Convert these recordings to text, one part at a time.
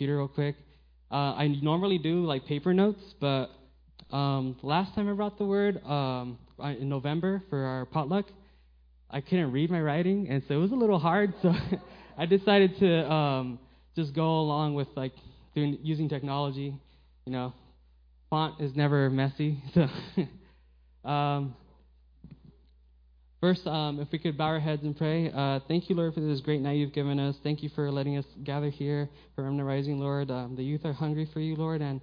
computer real quick. Uh, I normally do like paper notes, but um, last time I brought the word um, in November for our potluck, I couldn't read my writing, and so it was a little hard. So I decided to um, just go along with like doing using technology. You know, font is never messy. So um, first, um, if we could bow our heads and pray. Uh, thank you, Lord, for this great night you've given us. Thank you for letting us gather here for Remnant Rising, Lord. Um, the youth are hungry for you, Lord, and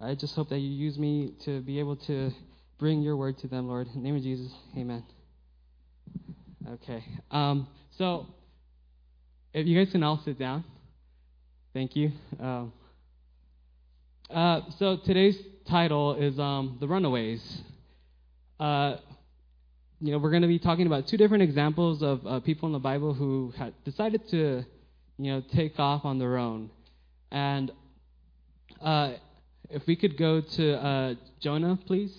I just hope that you use me to be able to bring your word to them, Lord. In the name of Jesus, amen. Okay. Um, so, if you guys can all sit down. Thank you. Um, uh, so, today's title is um, The Runaways. Uh, you know, we're going to be talking about two different examples of uh, people in the Bible who had decided to, you know, take off on their own. And uh, if we could go to uh, Jonah, please,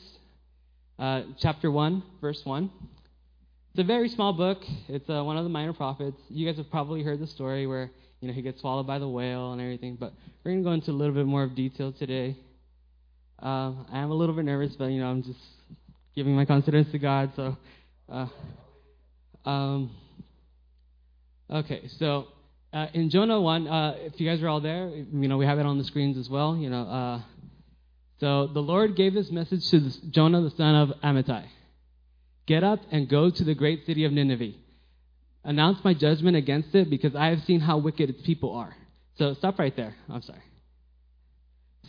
uh, chapter 1, verse 1. It's a very small book. It's uh, one of the minor prophets. You guys have probably heard the story where you know he gets swallowed by the whale and everything. But we're going to go into a little bit more of detail today. Uh, I am a little bit nervous, but you know I'm just giving my confidence to God. So, uh, um, okay, so uh, in Jonah 1, uh, if you guys are all there, you know, we have it on the screens as well. You know, uh, so the Lord gave this message to Jonah, the son of Amittai Get up and go to the great city of Nineveh. Announce my judgment against it because I have seen how wicked its people are. So stop right there. I'm sorry.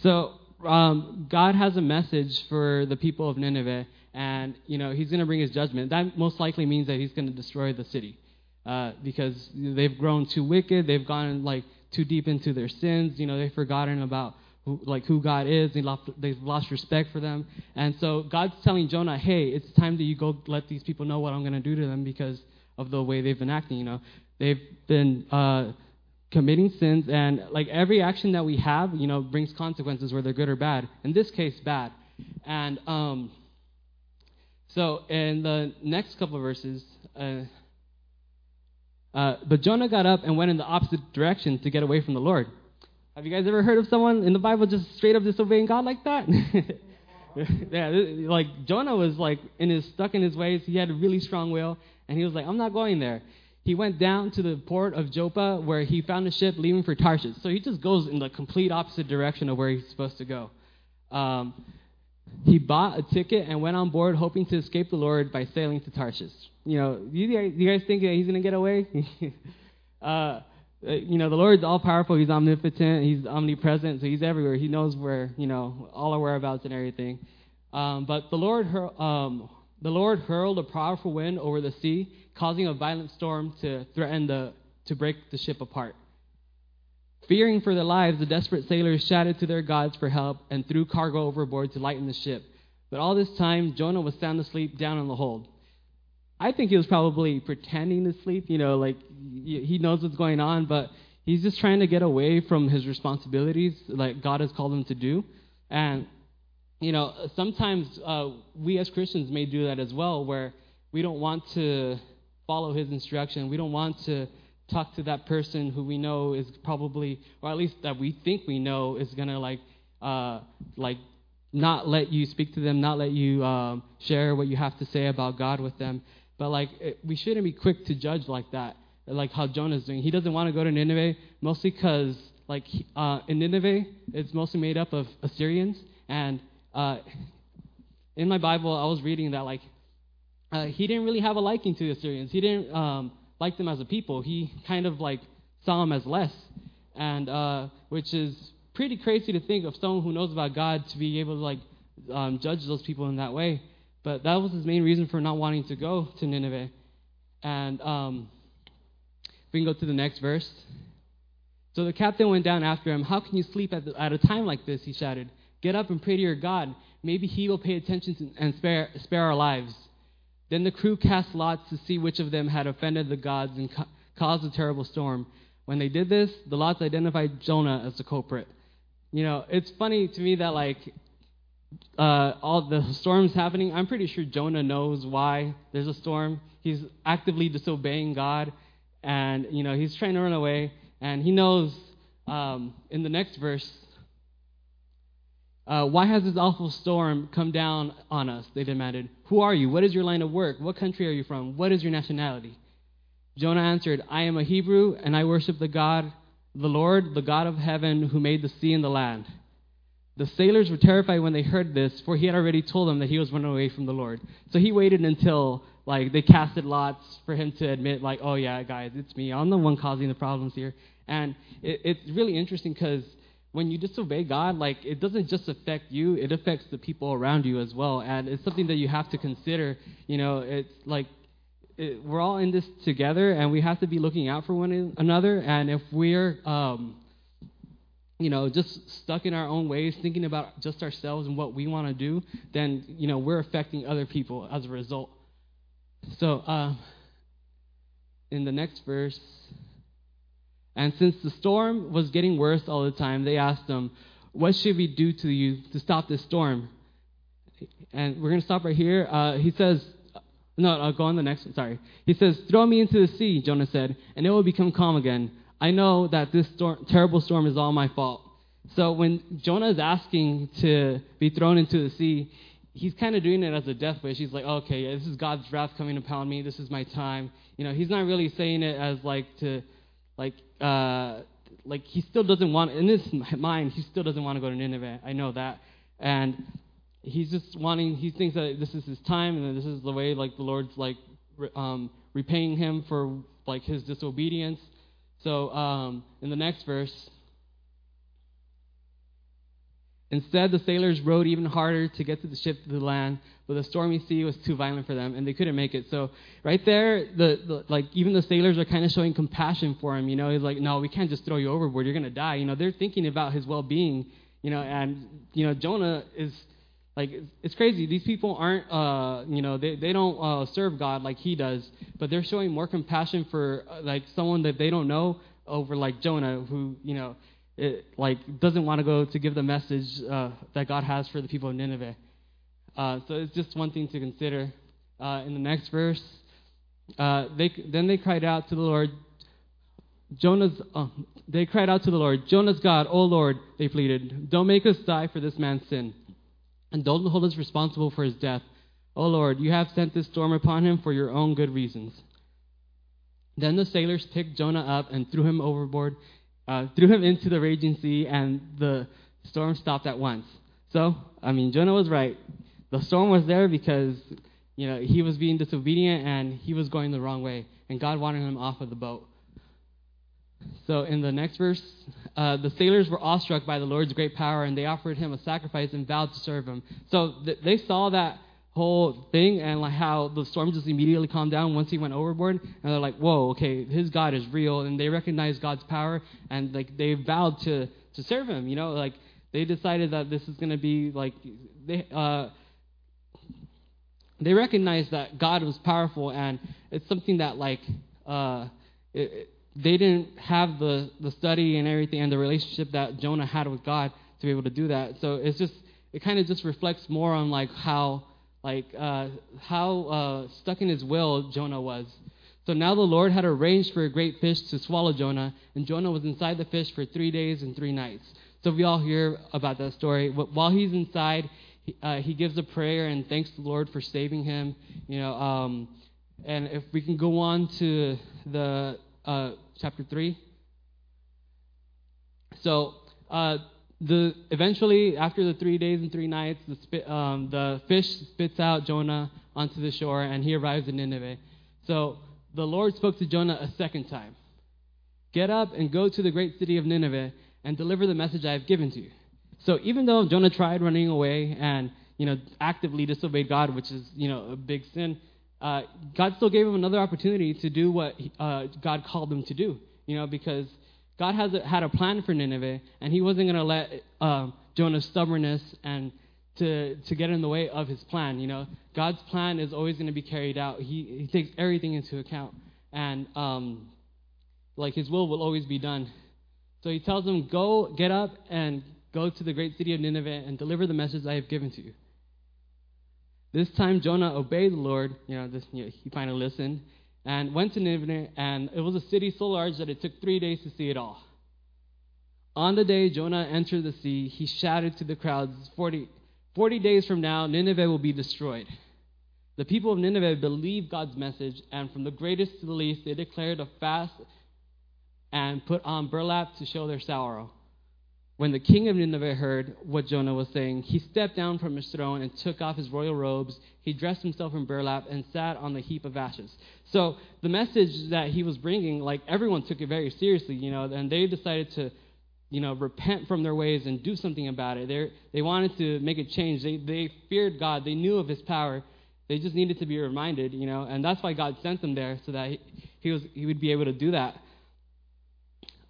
So um, God has a message for the people of Nineveh, and you know He's going to bring His judgment. That most likely means that He's going to destroy the city uh, because they've grown too wicked. They've gone like too deep into their sins. You know they've forgotten about who, like who God is. They lost, they've lost respect for them, and so God's telling Jonah, "Hey, it's time that you go let these people know what I'm going to do to them because of the way they've been acting. You know, they've been." Uh, committing sins and like every action that we have you know brings consequences whether good or bad in this case bad and um, so in the next couple of verses uh, uh, but jonah got up and went in the opposite direction to get away from the lord have you guys ever heard of someone in the bible just straight up disobeying god like that yeah like jonah was like in his stuck in his ways he had a really strong will and he was like i'm not going there he went down to the port of Joppa where he found a ship leaving for Tarshish. So he just goes in the complete opposite direction of where he's supposed to go. Um, he bought a ticket and went on board hoping to escape the Lord by sailing to Tarshish. You know, you guys, you guys think that he's going to get away? uh, you know, the Lord's all powerful. He's omnipotent. He's omnipresent. So he's everywhere. He knows where, you know, all our whereabouts and everything. Um, but the Lord, um, the Lord hurled a powerful wind over the sea causing a violent storm to threaten the, to break the ship apart. Fearing for their lives, the desperate sailors shouted to their gods for help and threw cargo overboard to lighten the ship. But all this time, Jonah was sound asleep down in the hold. I think he was probably pretending to sleep, you know, like he knows what's going on, but he's just trying to get away from his responsibilities, like God has called him to do. And, you know, sometimes uh, we as Christians may do that as well, where we don't want to follow his instruction. We don't want to talk to that person who we know is probably, or at least that we think we know, is gonna like, uh, like, not let you speak to them, not let you um, share what you have to say about God with them. But like, it, we shouldn't be quick to judge like that, like how Jonah's doing. He doesn't want to go to Nineveh mostly because, like, uh, in Nineveh, it's mostly made up of Assyrians, and uh, in my Bible, I was reading that like uh, he didn't really have a liking to the Assyrians. He didn't um, like them as a people. He kind of like saw them as less, and uh, which is pretty crazy to think of someone who knows about God to be able to like um, judge those people in that way. But that was his main reason for not wanting to go to Nineveh. And um, we can go to the next verse. So the captain went down after him. How can you sleep at, the, at a time like this? He shouted. Get up and pray to your God. Maybe he will pay attention to, and spare, spare our lives. Then the crew cast lots to see which of them had offended the gods and ca- caused a terrible storm. When they did this, the lots identified Jonah as the culprit. You know, it's funny to me that like uh, all the storms happening. I'm pretty sure Jonah knows why there's a storm. He's actively disobeying God, and you know he's trying to run away, and he knows um, in the next verse, uh, why has this awful storm come down on us? They demanded. Who are you? What is your line of work? What country are you from? What is your nationality? Jonah answered, I am a Hebrew, and I worship the God, the Lord, the God of heaven, who made the sea and the land. The sailors were terrified when they heard this, for he had already told them that he was running away from the Lord. So he waited until like they casted lots for him to admit, like, oh yeah, guys, it's me. I'm the one causing the problems here. And it, it's really interesting because when you disobey God, like it doesn't just affect you; it affects the people around you as well. And it's something that you have to consider. You know, it's like it, we're all in this together, and we have to be looking out for one another. And if we're um, you know, just stuck in our own ways, thinking about just ourselves and what we want to do, then, you know, we're affecting other people as a result. So, uh, in the next verse, and since the storm was getting worse all the time, they asked him, What should we do to you to stop this storm? And we're going to stop right here. Uh, he says, No, I'll go on the next one. Sorry. He says, Throw me into the sea, Jonah said, and it will become calm again. I know that this storm, terrible storm is all my fault. So when Jonah is asking to be thrown into the sea, he's kind of doing it as a death wish. He's like, okay, this is God's wrath coming upon me. This is my time. You know, he's not really saying it as like to, like, uh, like he still doesn't want. In his mind, he still doesn't want to go to Nineveh. I know that, and he's just wanting. He thinks that this is his time, and this is the way, like the Lord's like um, repaying him for like his disobedience. So um, in the next verse, instead the sailors rowed even harder to get to the ship to the land, but the stormy sea was too violent for them, and they couldn't make it. So right there, the, the like even the sailors are kind of showing compassion for him. You know, he's like, no, we can't just throw you overboard. You're gonna die. You know, they're thinking about his well-being. You know, and you know Jonah is like it's crazy. These people aren't, uh, you know, they they don't uh, serve God like he does, but they're showing more compassion for uh, like someone that they don't know over like Jonah, who you know, it, like doesn't want to go to give the message uh, that God has for the people of Nineveh. Uh, so it's just one thing to consider. Uh, in the next verse, they then they cried out to the Lord. Jonah's, they cried out to the Lord, Jonah's God, O Lord, they pleaded, don't make us die for this man's sin and don't hold us responsible for his death. O Lord, you have sent this storm upon him for your own good reasons. Then the sailors picked Jonah up and threw him overboard, uh, threw him into the raging sea, and the storm stopped at once. So, I mean, Jonah was right. The storm was there because, you know, he was being disobedient and he was going the wrong way, and God wanted him off of the boat. So in the next verse, uh, the sailors were awestruck by the Lord's great power, and they offered him a sacrifice and vowed to serve him. So th- they saw that whole thing and like how the storm just immediately calmed down once he went overboard, and they're like, "Whoa, okay, his God is real," and they recognized God's power, and like they vowed to to serve him. You know, like they decided that this is going to be like they. Uh, they recognized that God was powerful, and it's something that like uh, it, they didn't have the, the study and everything and the relationship that Jonah had with God to be able to do that. So it's just it kind of just reflects more on like how like uh, how uh, stuck in his will Jonah was. So now the Lord had arranged for a great fish to swallow Jonah, and Jonah was inside the fish for three days and three nights. So we all hear about that story. While he's inside, uh, he gives a prayer and thanks the Lord for saving him. You know, um, and if we can go on to the uh, chapter 3. So, uh, the eventually, after the three days and three nights, the, spit, um, the fish spits out Jonah onto the shore, and he arrives in Nineveh. So, the Lord spoke to Jonah a second time Get up and go to the great city of Nineveh and deliver the message I have given to you. So, even though Jonah tried running away and you know, actively disobeyed God, which is, you know, a big sin, uh, God still gave him another opportunity to do what uh, God called him to do. You know, because God has a, had a plan for Nineveh, and He wasn't going to let uh, Jonah's stubbornness and to to get in the way of His plan. You know, God's plan is always going to be carried out. He He takes everything into account, and um, like His will will always be done. So He tells him, "Go, get up, and go to the great city of Nineveh and deliver the message I have given to you." This time Jonah obeyed the Lord. You know, this, you know, he finally listened and went to Nineveh, and it was a city so large that it took three days to see it all. On the day Jonah entered the sea, he shouted to the crowds, 40, 40 days from now, Nineveh will be destroyed. The people of Nineveh believed God's message, and from the greatest to the least, they declared a fast and put on burlap to show their sorrow. When the king of Nineveh heard what Jonah was saying, he stepped down from his throne and took off his royal robes. He dressed himself in burlap and sat on the heap of ashes. So the message that he was bringing, like everyone took it very seriously, you know, and they decided to, you know, repent from their ways and do something about it. They they wanted to make a change. They they feared God. They knew of His power. They just needed to be reminded, you know, and that's why God sent them there so that he, he was he would be able to do that.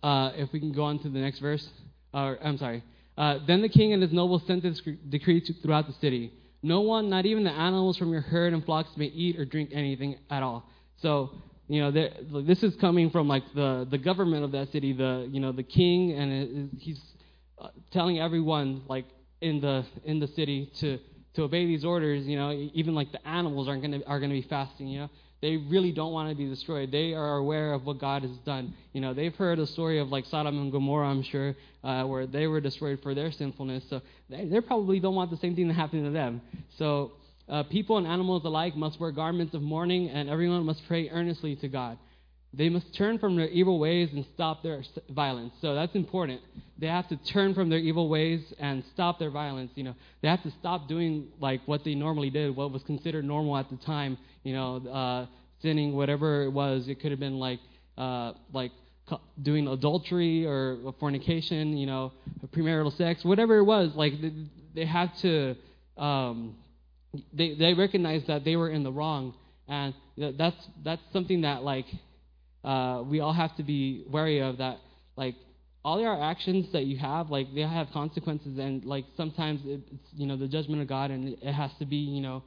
Uh, if we can go on to the next verse or I'm sorry. Uh, then the king and his nobles sent this decree to, throughout the city. No one, not even the animals from your herd and flocks, may eat or drink anything at all. So, you know, this is coming from like the, the government of that city, the you know the king, and it, he's uh, telling everyone like in the in the city to to obey these orders. You know, even like the animals aren't gonna are gonna be fasting. You know, they really don't want to be destroyed. They are aware of what God has done. You know, they've heard a story of like Sodom and Gomorrah, I'm sure, uh, where they were destroyed for their sinfulness. So they, they probably don't want the same thing to happen to them. So uh, people and animals alike must wear garments of mourning, and everyone must pray earnestly to God. They must turn from their evil ways and stop their violence. So that's important. They have to turn from their evil ways and stop their violence. You know, they have to stop doing like what they normally did, what was considered normal at the time. You know, uh, sinning, whatever it was. It could have been like uh, like doing adultery or fornication. You know, premarital sex, whatever it was. Like they had to. Um, they they recognize that they were in the wrong, and that's that's something that like uh, we all have to be wary of that like all your actions that you have like they have consequences and like sometimes it's you know the judgment of god and it has to be you know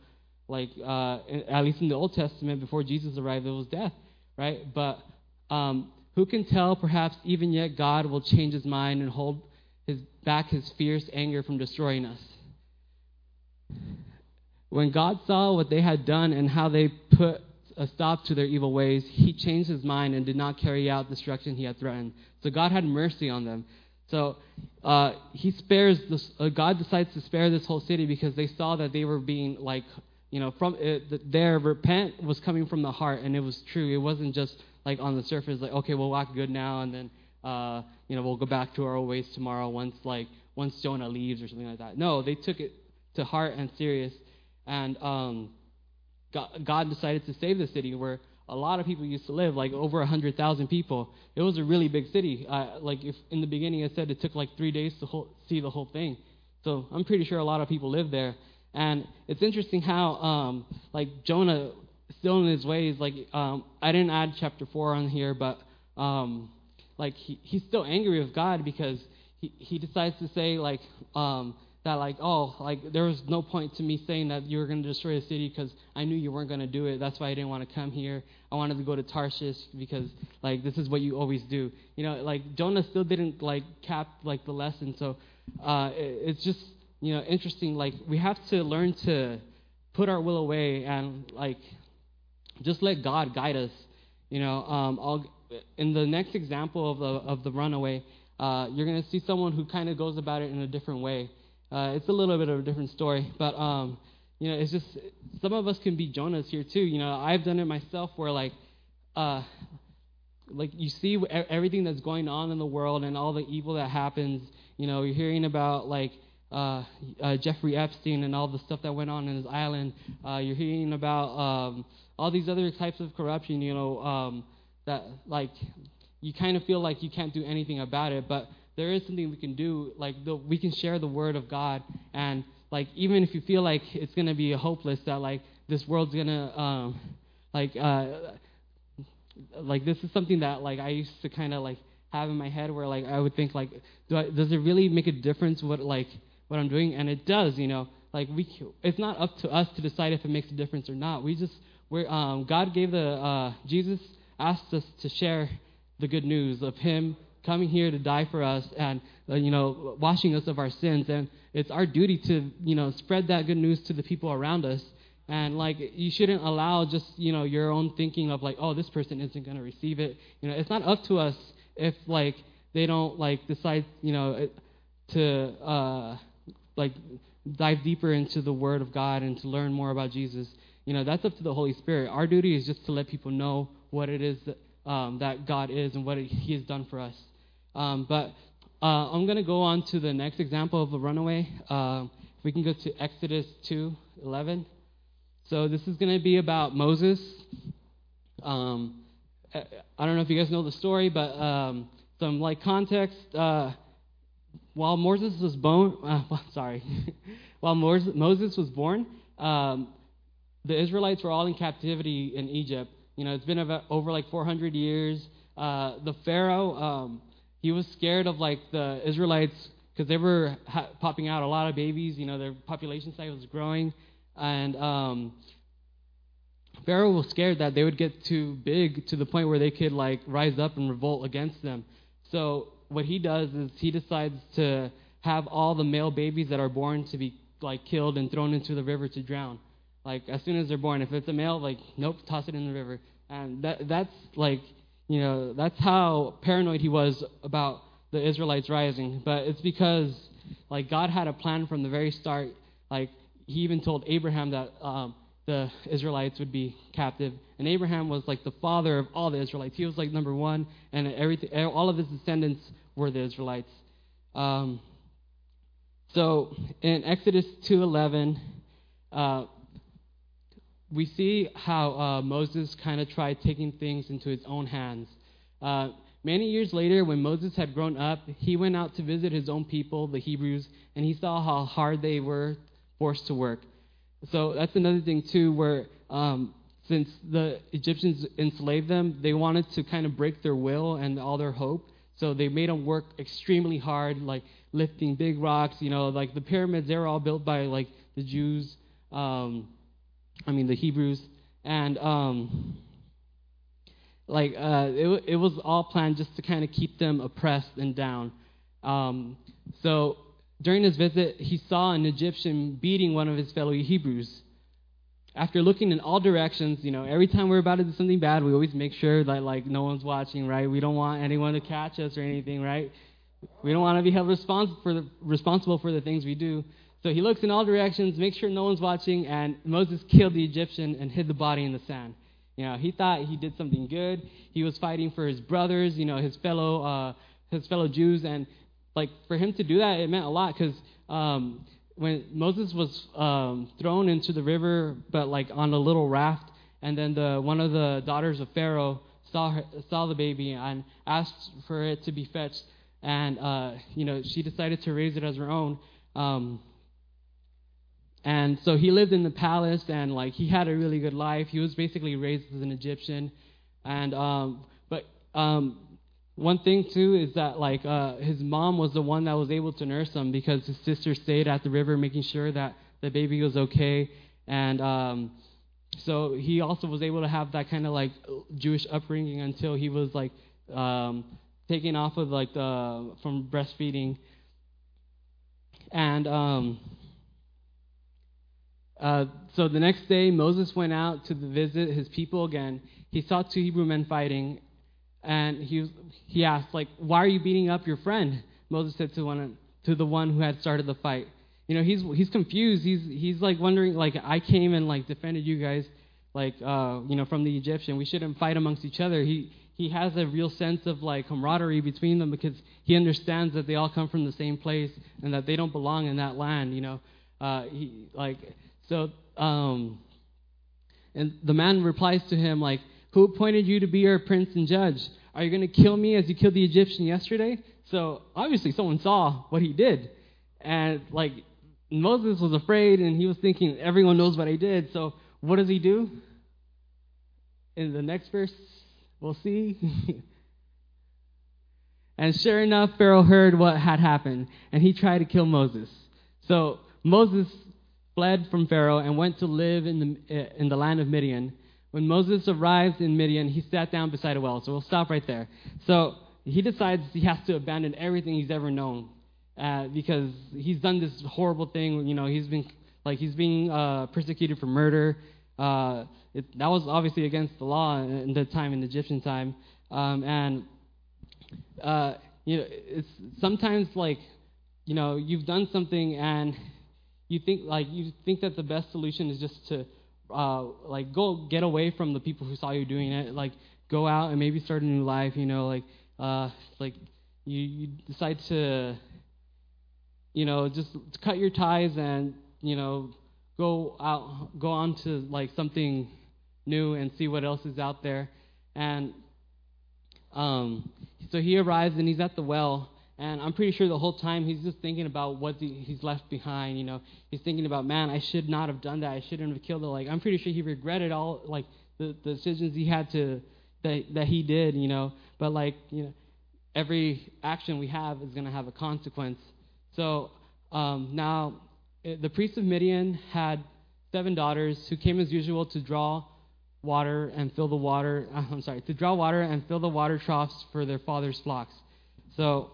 like uh, at least in the old testament before jesus arrived it was death right but um, who can tell perhaps even yet god will change his mind and hold his back his fierce anger from destroying us when god saw what they had done and how they put a stop to their evil ways, he changed his mind and did not carry out the destruction he had threatened. So God had mercy on them. So uh, he spares this. Uh, God decides to spare this whole city because they saw that they were being like, you know, from it, their repent was coming from the heart, and it was true. It wasn't just like on the surface, like okay, we'll walk good now, and then uh, you know we'll go back to our ways tomorrow once like once Jonah leaves or something like that. No, they took it to heart and serious, and um, God decided to save the city where a lot of people used to live, like over 100,000 people. It was a really big city. Uh, like if in the beginning I said it took like three days to whole, see the whole thing. So I'm pretty sure a lot of people lived there. And it's interesting how, um, like Jonah, still in his ways, like um, I didn't add chapter four on here, but um, like he, he's still angry with God because he, he decides to say like um, that like oh like there was no point to me saying that you were going to destroy the city because i knew you weren't going to do it. That's why i didn't want to come here. I wanted to go to tarshish because like this is what you always do. You know like jonah still didn't like cap like the lesson. So uh it, it's just you know interesting like we have to learn to put our will away and like just let god guide us you know um I'll, in the next example of the of the runaway uh, you're going to see someone who kind of goes about it in a different way uh, it's a little bit of a different story, but um, you know, it's just some of us can be Jonahs here too. You know, I've done it myself where like, uh, like you see everything that's going on in the world and all the evil that happens. You know, you're hearing about like uh, uh, Jeffrey Epstein and all the stuff that went on in his island. Uh, you're hearing about um, all these other types of corruption. You know, um, that like you kind of feel like you can't do anything about it, but there is something we can do. Like the, we can share the word of God, and like even if you feel like it's gonna be hopeless, that like this world's gonna um, like uh, like this is something that like I used to kind of like have in my head where like I would think like do I, does it really make a difference what like what I'm doing? And it does, you know. Like we, it's not up to us to decide if it makes a difference or not. We just, we're, um, God gave the, uh, Jesus asked us to share the good news of Him coming here to die for us and uh, you know washing us of our sins and it's our duty to you know spread that good news to the people around us and like you shouldn't allow just you know your own thinking of like oh this person isn't going to receive it you know it's not up to us if like they don't like decide, you know, to uh, like dive deeper into the Word of God and to learn more about Jesus, you know, that's up to the Holy Spirit. Our duty is just to let people know what it is that, um, that God is and what He has done for us. Um, but uh, I'm going to go on to the next example of a runaway. Uh, we can go to Exodus 2:11. So this is going to be about Moses. Um, I don't know if you guys know the story, but um, some like context. Uh, while Moses was born, uh, sorry, while Moses was born, um, the Israelites were all in captivity in Egypt. You know, it's been about over like 400 years. Uh, the Pharaoh, um, he was scared of like the Israelites because they were ha- popping out a lot of babies. You know, their population size was growing, and um, Pharaoh was scared that they would get too big to the point where they could like rise up and revolt against them. So what he does is he decides to have all the male babies that are born to be like killed and thrown into the river to drown. Like as soon as they're born, if it's a male, like nope, toss it in the river. And that that's like you know that's how paranoid he was about the Israelites rising. But it's because like God had a plan from the very start. Like he even told Abraham that um, the Israelites would be captive. And Abraham was like the father of all the Israelites. He was like number one, and everything, all of his descendants were the Israelites. Um, so in Exodus 2:11, uh, we see how uh, Moses kind of tried taking things into his own hands. Uh, many years later, when Moses had grown up, he went out to visit his own people, the Hebrews, and he saw how hard they were forced to work. So that's another thing too, where um, since the Egyptians enslaved them, they wanted to kind of break their will and all their hope. So they made them work extremely hard, like lifting big rocks. You know, like the pyramids, they were all built by like the Jews. Um, I mean the Hebrews, and um, like uh, it, it was all planned just to kind of keep them oppressed and down. Um, so during his visit, he saw an Egyptian beating one of his fellow Hebrews. After looking in all directions, you know, every time we're about to do something bad, we always make sure that like no one's watching, right? We don't want anyone to catch us or anything, right? We don't want to be held responsible for the, responsible for the things we do. So he looks in all directions, makes sure no one's watching, and Moses killed the Egyptian and hid the body in the sand. You know, he thought he did something good. He was fighting for his brothers, you know, his fellow uh, his fellow Jews, and like for him to do that, it meant a lot because um, when Moses was um, thrown into the river, but like on a little raft, and then the one of the daughters of Pharaoh saw her, saw the baby and asked for it to be fetched, and uh, you know she decided to raise it as her own. Um, and so he lived in the palace, and like he had a really good life. He was basically raised as an Egyptian, and um, but um, one thing too is that like uh, his mom was the one that was able to nurse him because his sister stayed at the river making sure that the baby was okay, and um, so he also was able to have that kind of like Jewish upbringing until he was like um, taken off of like the from breastfeeding, and um, uh, so the next day, Moses went out to visit his people again. He saw two Hebrew men fighting, and he, he asked, like, why are you beating up your friend? Moses said to, one, to the one who had started the fight. You know, he's, he's confused. He's, he's like wondering, like, I came and, like, defended you guys, like, uh, you know, from the Egyptian. We shouldn't fight amongst each other. He, he has a real sense of, like, camaraderie between them because he understands that they all come from the same place and that they don't belong in that land, you know. Uh, he, like, so, um, and the man replies to him, like, Who appointed you to be our prince and judge? Are you going to kill me as you killed the Egyptian yesterday? So, obviously, someone saw what he did. And, like, Moses was afraid and he was thinking, Everyone knows what I did. So, what does he do? In the next verse, we'll see. and sure enough, Pharaoh heard what had happened and he tried to kill Moses. So, Moses fled from Pharaoh and went to live in the, in the land of Midian. When Moses arrived in Midian, he sat down beside a well. So we'll stop right there. So he decides he has to abandon everything he's ever known uh, because he's done this horrible thing. You know, he's been like he's being uh, persecuted for murder. Uh, it, that was obviously against the law in the time, in the Egyptian time, um, and uh, you know, it's sometimes like, you know, you've done something and you think like you think that the best solution is just to uh, like go get away from the people who saw you doing it, like go out and maybe start a new life. You know, like uh, like you, you decide to, you know, just cut your ties and you know go out, go on to like something new and see what else is out there. And um, so he arrives and he's at the well, and I'm pretty sure the whole time he's just thinking about what the, he's left behind. You know, he's thinking about, man, I should not have done that. I shouldn't have killed it. Like I'm pretty sure he regretted all like the, the decisions he had to that that he did. You know, but like you know, every action we have is going to have a consequence. So um, now it, the priest of Midian had seven daughters who came as usual to draw water and fill the water. I'm sorry, to draw water and fill the water troughs for their father's flocks. So,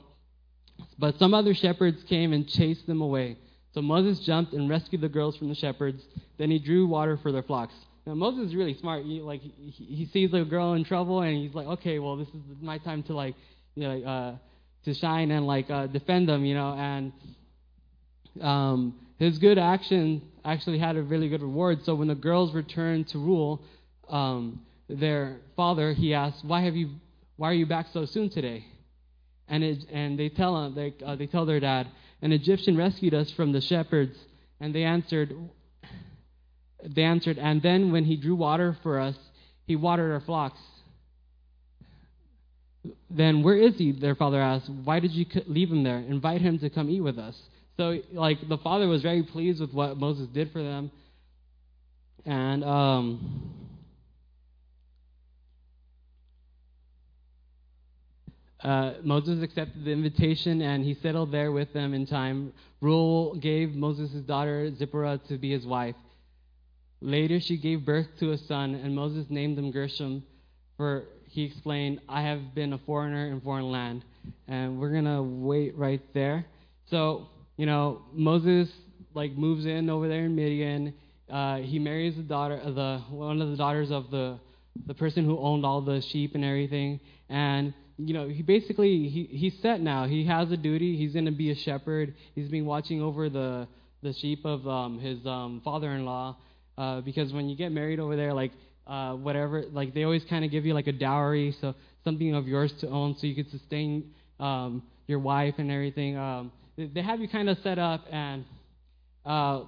but some other shepherds came and chased them away. So Moses jumped and rescued the girls from the shepherds. Then he drew water for their flocks. Now Moses is really smart. He, like he, he sees a girl in trouble and he's like, okay, well this is my time to like, you know, uh, to shine and like uh, defend them, you know. And um, his good action actually had a really good reward. So when the girls returned to Reuel, um, their father, he asked, "Why have you? Why are you back so soon today?" And it, and they tell him, they, uh, they tell their dad, "An Egyptian rescued us from the shepherds." And they answered, they answered, and then when he drew water for us, he watered our flocks. Then where is he? Their father asked. Why did you leave him there? Invite him to come eat with us. So like the father was very pleased with what Moses did for them, and um, uh, Moses accepted the invitation and he settled there with them in time. Reuel gave Moses' daughter Zipporah to be his wife. Later, she gave birth to a son, and Moses named him Gershom, for he explained, I have been a foreigner in foreign land. And we're going to wait right there. So, you know, Moses like moves in over there in Midian. Uh, he marries the daughter, the one of the daughters of the the person who owned all the sheep and everything. And you know, he basically he, he's set now. He has a duty. He's going to be a shepherd. He's been watching over the the sheep of um, his um, father-in-law. Uh, because when you get married over there, like uh, whatever, like they always kind of give you like a dowry, so something of yours to own, so you could sustain um, your wife and everything. Um, they have you kind of set up, and uh,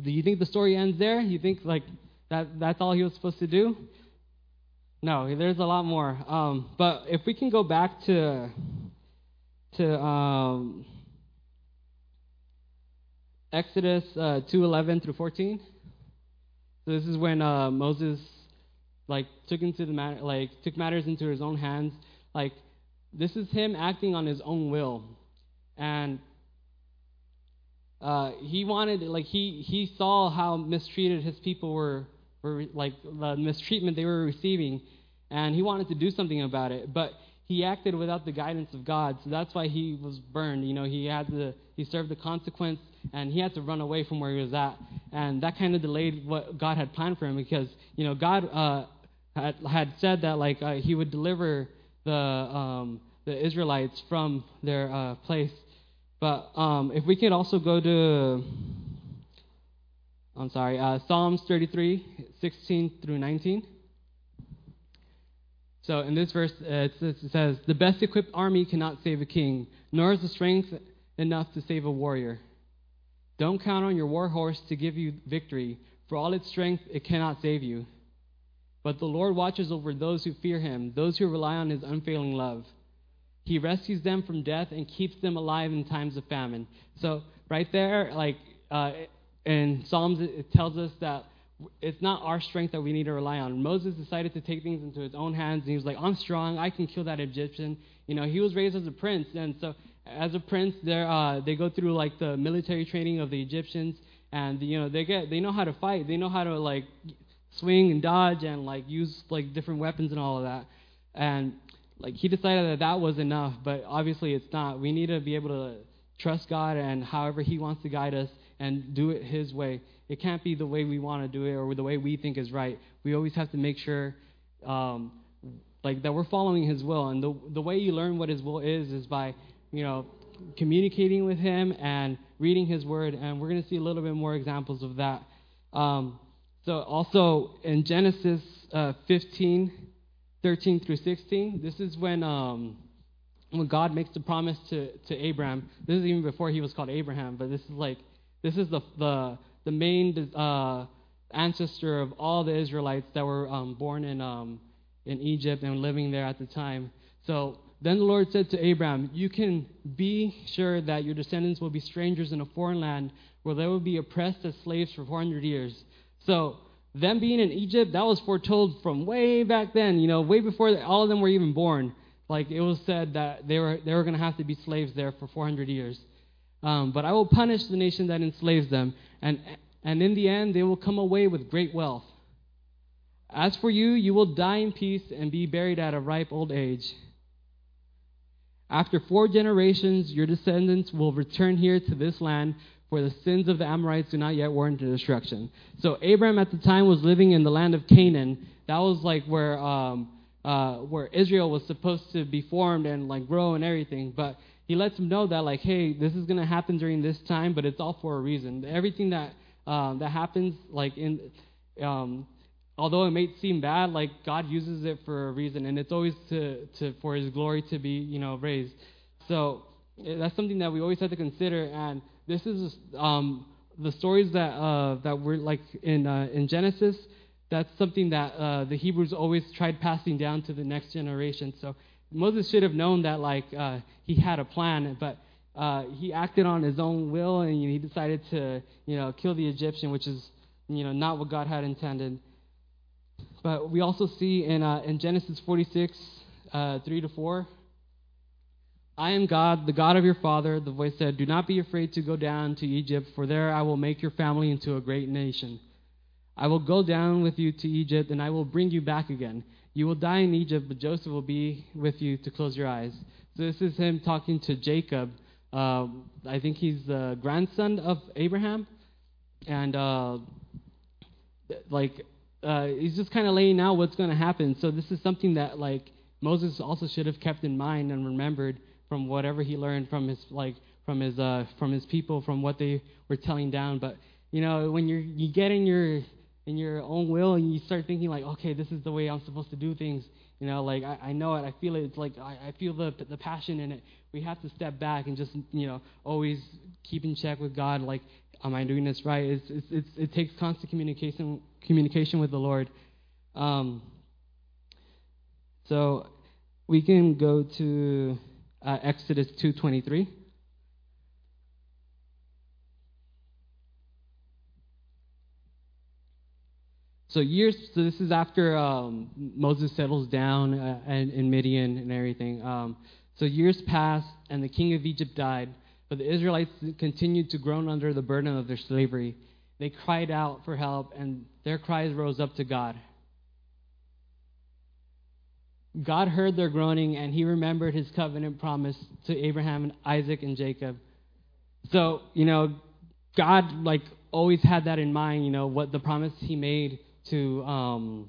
do you think the story ends there? You think like that that's all he was supposed to do? No, there's a lot more. Um, but if we can go back to to um, Exodus uh, 2:11 through 14. So this is when uh, Moses like took into the matter, like took matters into his own hands. Like this is him acting on his own will, and uh, he wanted like he he saw how mistreated his people were were like the mistreatment they were receiving, and he wanted to do something about it. But he acted without the guidance of God, so that's why he was burned. You know, he had to he served the consequence, and he had to run away from where he was at, and that kind of delayed what God had planned for him because you know God uh, had had said that like uh, he would deliver the um, the Israelites from their uh, place. But um, if we could also go to I'm sorry, uh, Psalms 33, 16 through 19. So in this verse, uh, it says, The best equipped army cannot save a king, nor is the strength enough to save a warrior. Don't count on your war horse to give you victory. For all its strength, it cannot save you. But the Lord watches over those who fear him, those who rely on his unfailing love. He rescues them from death and keeps them alive in times of famine. So, right there, like, uh, in Psalms, it tells us that it's not our strength that we need to rely on. Moses decided to take things into his own hands, and he was like, "I'm strong. I can kill that Egyptian." You know, he was raised as a prince, and so as a prince, they uh, they go through like the military training of the Egyptians, and you know they get they know how to fight. They know how to like swing and dodge and like use like different weapons and all of that. And like he decided that that was enough, but obviously it's not. We need to be able to trust God and however He wants to guide us and do it His way. It can't be the way we want to do it or the way we think is right. We always have to make sure um, like that we're following His will. And the the way you learn what His will is is by you know communicating with Him and reading His Word. And we're going to see a little bit more examples of that. Um, so also in Genesis uh, 15, 13 through 16, this is when um, when God makes the promise to, to Abraham. This is even before he was called Abraham, but this is like this is the the the main uh, ancestor of all the Israelites that were um, born in um, in Egypt and living there at the time. So then the Lord said to Abraham, You can be sure that your descendants will be strangers in a foreign land where they will be oppressed as slaves for 400 years. So them being in Egypt, that was foretold from way back then, you know, way before all of them were even born. Like it was said that they were they were going to have to be slaves there for 400 years. Um, but I will punish the nation that enslaves them, and and in the end they will come away with great wealth. As for you, you will die in peace and be buried at a ripe old age. After four generations, your descendants will return here to this land, for the sins of the Amorites do not yet warrant destruction. So Abraham at the time was living in the land of Canaan. That was like where um, uh, where Israel was supposed to be formed and like grow and everything. But he lets them know that like, hey, this is gonna happen during this time, but it's all for a reason. Everything that um, that happens, like in, um, although it may seem bad, like God uses it for a reason, and it's always to to for His glory to be you know raised. So eh, that's something that we always have to consider. And this is um, the stories that uh, that were like in uh, in Genesis that's something that uh, the Hebrews always tried passing down to the next generation. So Moses should have known that like uh, he had a plan, but uh, he acted on his own will and he decided to you know kill the Egyptian, which is you know not what God had intended. But we also see in uh, in Genesis 46, uh, 3 to 4. I am God, the God of your father. The voice said, Do not be afraid to go down to Egypt, for there I will make your family into a great nation. I will go down with you to Egypt, and I will bring you back again. You will die in Egypt, but Joseph will be with you to close your eyes. So this is him talking to Jacob. Uh, I think he's the grandson of Abraham, and uh, like uh, he's just kind of laying out what's going to happen. So this is something that like Moses also should have kept in mind and remembered from whatever he learned from his like from his uh, from his people, from what they were telling down. But you know, when you're you get in your in your own will and you start thinking like, okay, this is the way I'm supposed to do things. You know, like I, I know it, I feel it. It's like I, I feel the the passion in it. We have to step back and just you know always keep in check with God. Like, am I doing this right? It's, it's, it's it takes constant communication communication with the Lord. Um, so we can go to uh, Exodus 2:23. So years. So this is after um, Moses settles down uh, in, Midian and everything. Um, so years passed, and the king of Egypt died. But the Israelites continued to groan under the burden of their slavery. They cried out for help, and their cries rose up to God. God heard their groaning, and He remembered His covenant promise to Abraham and Isaac and Jacob. So you know, God like always had that in mind. You know what the promise He made to um,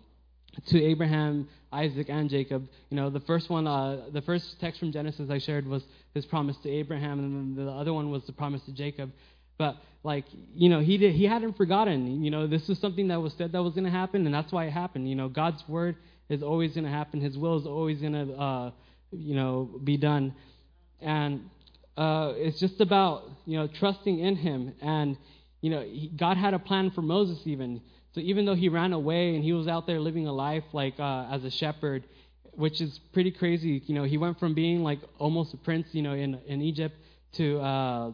to Abraham, Isaac, and Jacob. You know, the first one, uh, the first text from Genesis I shared was his promise to Abraham, and the other one was the promise to Jacob. But like, you know, he did, he hadn't forgotten. You know, this was something that was said that was going to happen, and that's why it happened. You know, God's word is always going to happen. His will is always going to, uh, you know, be done. And uh, it's just about you know trusting in Him. And you know, he, God had a plan for Moses even. So even though he ran away and he was out there living a life like uh, as a shepherd, which is pretty crazy. You know, he went from being like almost a prince, you know, in in Egypt to uh,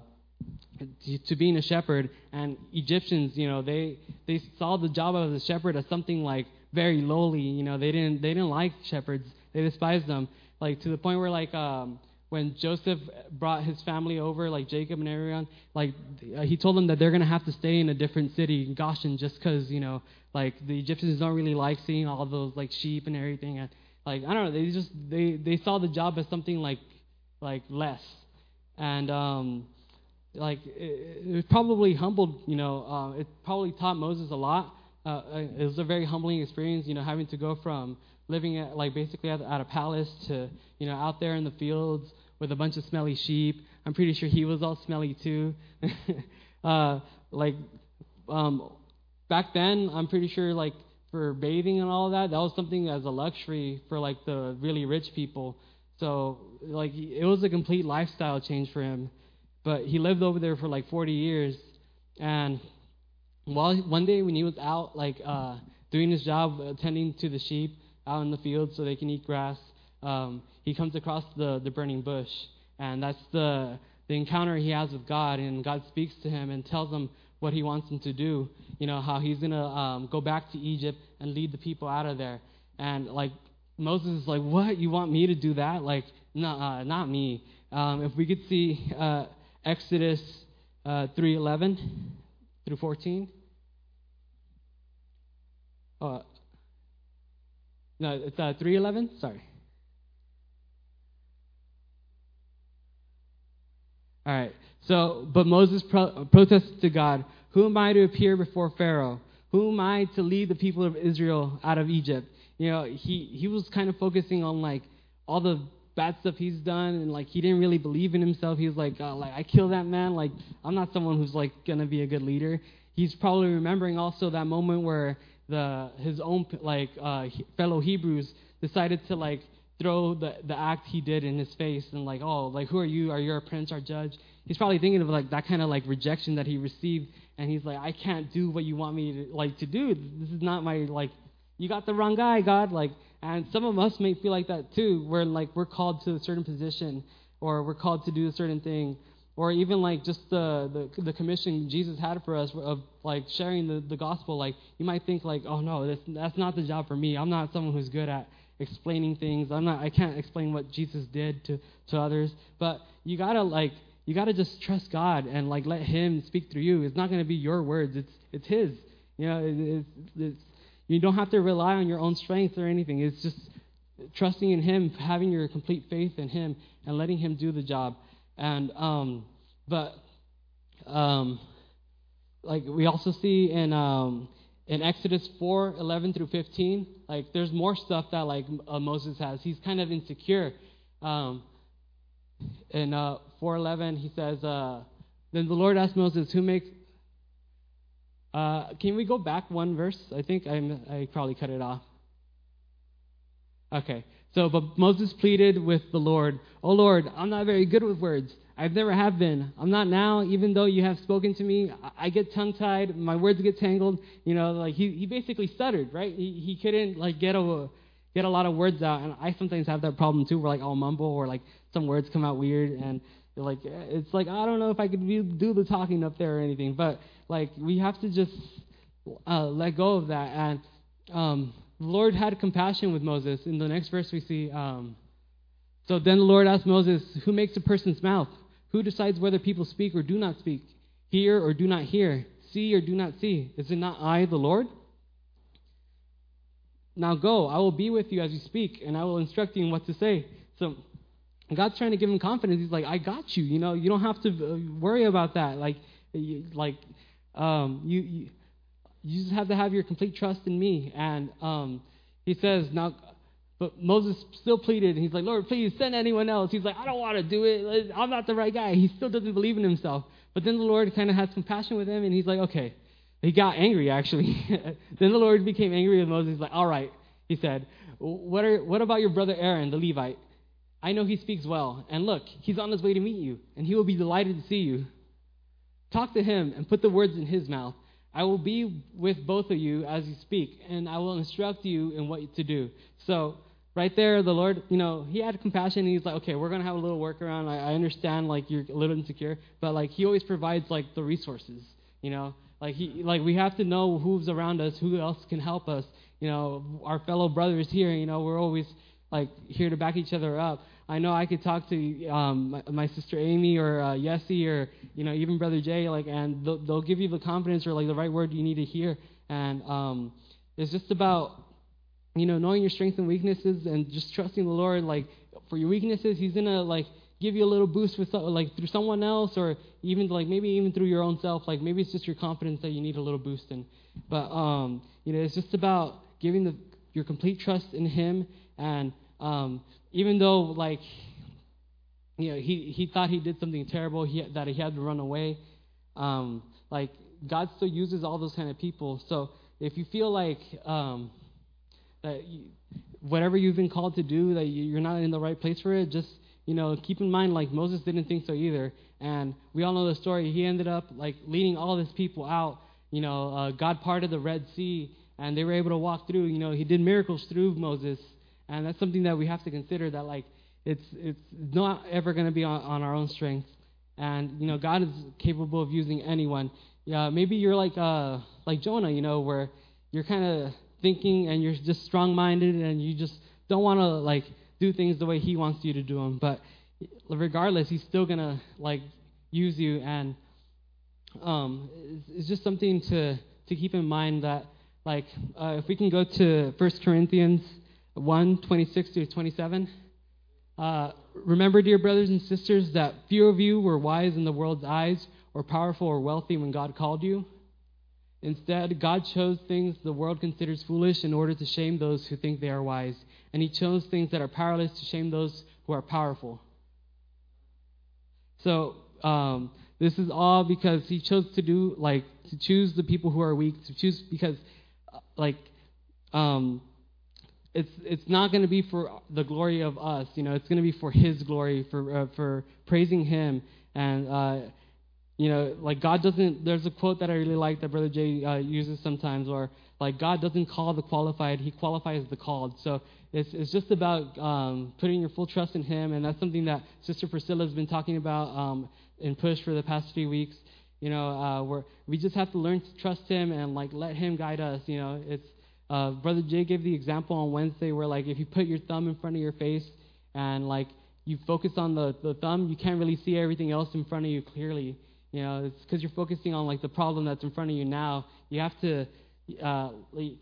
to being a shepherd. And Egyptians, you know, they they saw the job of a shepherd as something like very lowly. You know, they didn't they didn't like shepherds. They despised them. Like to the point where like um, when Joseph brought his family over, like Jacob and everyone, like uh, he told them that they're gonna have to stay in a different city, Goshen, just because you know, like the Egyptians don't really like seeing all those like sheep and everything, and like I don't know, they just they they saw the job as something like like less, and um, like it, it probably humbled, you know, uh, it probably taught Moses a lot, uh, it was a very humbling experience, you know, having to go from living at, like basically at, at a palace to, you know, out there in the fields with a bunch of smelly sheep. I'm pretty sure he was all smelly too. uh, like, um, back then, I'm pretty sure like for bathing and all that, that was something as a luxury for like the really rich people. So like it was a complete lifestyle change for him. But he lived over there for like 40 years, and while one day when he was out like uh, doing his job attending to the sheep out in the field so they can eat grass, um, he comes across the the burning bush, and that's the the encounter he has with God, and God speaks to him and tells him what he wants him to do. You know how he's gonna um, go back to Egypt and lead the people out of there, and like Moses is like, "What? You want me to do that? Like, no, uh, not me." Um, if we could see uh, Exodus uh, 3:11 through 14. Uh, no, it's uh, 3:11. Sorry. All right. So, but Moses pro- protested to God, "Who am I to appear before Pharaoh? Who am I to lead the people of Israel out of Egypt?" You know, he he was kind of focusing on like all the bad stuff he's done, and like he didn't really believe in himself. He was like, uh, like I killed that man. Like I'm not someone who's like gonna be a good leader. He's probably remembering also that moment where the his own like uh, fellow Hebrews decided to like throw the the act he did in his face and like oh like who are you? Are you a prince or judge? He's probably thinking of like that kind of like rejection that he received. And he's like I can't do what you want me to like to do. This is not my like you got the wrong guy God. Like and some of us may feel like that too. Where like we're called to a certain position or we're called to do a certain thing. Or even like just the, the, the commission Jesus had for us of like sharing the, the gospel, like you might think like, oh no, that's, that's not the job for me. I'm not someone who's good at explaining things. I'm not, I can't explain what Jesus did to, to others. But you gotta like, you gotta just trust God and like let Him speak through you. It's not gonna be your words. It's, it's His. You know, it, it's, it's, you don't have to rely on your own strength or anything. It's just trusting in Him, having your complete faith in Him, and letting Him do the job. And um, but um, like we also see in um, in Exodus 4, 11 through 15, like there's more stuff that like uh, Moses has. He's kind of insecure. Um, in uh, 4:11, he says, uh, "Then the Lord asked Moses, who makes." Uh, can we go back one verse? I think i I probably cut it off. Okay. So, but Moses pleaded with the Lord, "Oh Lord, I'm not very good with words. I've never have been. I'm not now, even though you have spoken to me. I get tongue tied. My words get tangled. You know, like he, he basically stuttered, right? He, he couldn't like get a get a lot of words out. And I sometimes have that problem too, where like I'll mumble or like some words come out weird, and like it's like I don't know if I could be, do the talking up there or anything. But like we have to just uh, let go of that. And um, the Lord had compassion with Moses. In the next verse, we see. Um, so then the Lord asked Moses, Who makes a person's mouth? Who decides whether people speak or do not speak, hear or do not hear, see or do not see? Is it not I, the Lord? Now go, I will be with you as you speak, and I will instruct you in what to say. So God's trying to give him confidence. He's like, I got you. You know, you don't have to uh, worry about that. Like, you, like, um, you, you, you just have to have your complete trust in me. And um, he says, now but Moses still pleaded, and he's like, Lord, please send anyone else. He's like, I don't want to do it. I'm not the right guy. He still doesn't believe in himself. But then the Lord kind of has compassion with him, and he's like, okay. He got angry, actually. then the Lord became angry with Moses. He's like, all right, he said, what, are, what about your brother Aaron, the Levite? I know he speaks well. And look, he's on his way to meet you, and he will be delighted to see you. Talk to him and put the words in his mouth. I will be with both of you as you speak, and I will instruct you in what to do. So, right there, the Lord, you know, he had compassion. He's like, okay, we're going to have a little workaround. I, I understand, like, you're a little insecure, but, like, he always provides, like, the resources, you know? Like, he, like, we have to know who's around us, who else can help us. You know, our fellow brothers here, you know, we're always, like, here to back each other up. I know I could talk to um, my, my sister Amy or uh, Yessie or, you know, even Brother Jay, like, and they'll, they'll give you the confidence or, like, the right word you need to hear. And um, it's just about you know, knowing your strengths and weaknesses and just trusting the Lord, like, for your weaknesses, He's going to, like, give you a little boost with like through someone else or even like maybe even through your own self. Like maybe it's just your confidence that you need a little boost in. But um you know it's just about giving the your complete trust in him. And um even though like you know he he thought he did something terrible he that he had to run away um like god still uses all those kind of people. So if you feel like um that you, whatever you've been called to do that you, you're not in the right place for it just you know keep in mind like moses didn't think so either. And we all know the story. He ended up like leading all these people out you know uh, god parted the red sea and they were able to walk through you know he did miracles through moses. And that's something that we have to consider that like it's it's not ever going to be on, on our own strength. And you know god is capable of using anyone. Yeah maybe you're like uh like jonah you know where you're kind of thinking and you're just strong minded and you just don't want to like do things the way he wants you to do them but regardless he's still going to like use you and um it's, just something to to keep in mind that like uh, if we can go to 1 corinthians 1 26 to 27 uh, remember, dear brothers and sisters, that few of you were wise in the world's eyes, or powerful or wealthy when God called you. Instead, God chose things the world considers foolish in order to shame those who think they are wise. And He chose things that are powerless to shame those who are powerful. So, um, this is all because He chose to do, like, to choose the people who are weak, to choose because, uh, like, um, it's it's not going to be for the glory of us. You know, it's going to be for His glory, for uh, for praising Him, and uh, you know, like God doesn't. There's a quote that I really like that Brother Jay uh, uses sometimes, where like God doesn't call the qualified; He qualifies the called. So it's it's just about um, putting your full trust in Him, and that's something that Sister Priscilla has been talking about um, in Push for the past few weeks. You know, uh, where we just have to learn to trust Him and like let Him guide us. You know, it's uh, Brother Jay gave the example on Wednesday where, like, if you put your thumb in front of your face and, like, you focus on the, the thumb, you can't really see everything else in front of you clearly. You know, it's because you're focusing on, like, the problem that's in front of you now. You have to uh,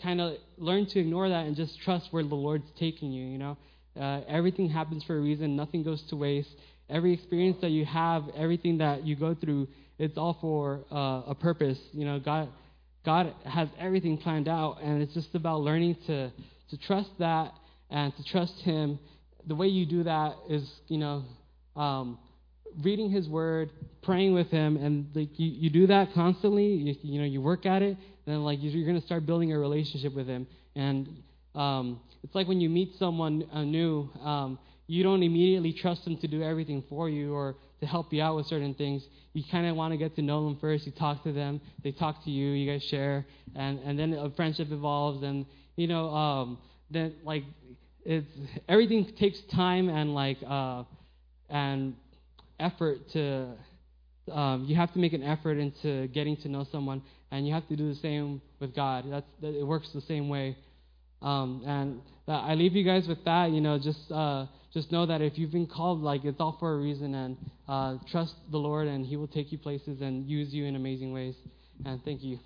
kind of learn to ignore that and just trust where the Lord's taking you, you know. Uh, everything happens for a reason. Nothing goes to waste. Every experience that you have, everything that you go through, it's all for uh, a purpose. You know, God God has everything planned out, and it's just about learning to, to trust that and to trust Him. The way you do that is, you know, um, reading His Word, praying with Him, and like you, you do that constantly. You, you know, you work at it, then like you're going to start building a relationship with Him. And um, it's like when you meet someone uh, new, um, you don't immediately trust them to do everything for you or to help you out with certain things. You kind of want to get to know them first. You talk to them, they talk to you, you guys share, and and then a friendship evolves, and you know, um, then like it's everything takes time and like uh, and effort to. Um, you have to make an effort into getting to know someone, and you have to do the same with God. That's that, it works the same way. Um, and that I leave you guys with that. You know, just uh, just know that if you've been called, like it's all for a reason, and uh, trust the Lord, and He will take you places and use you in amazing ways. And thank you.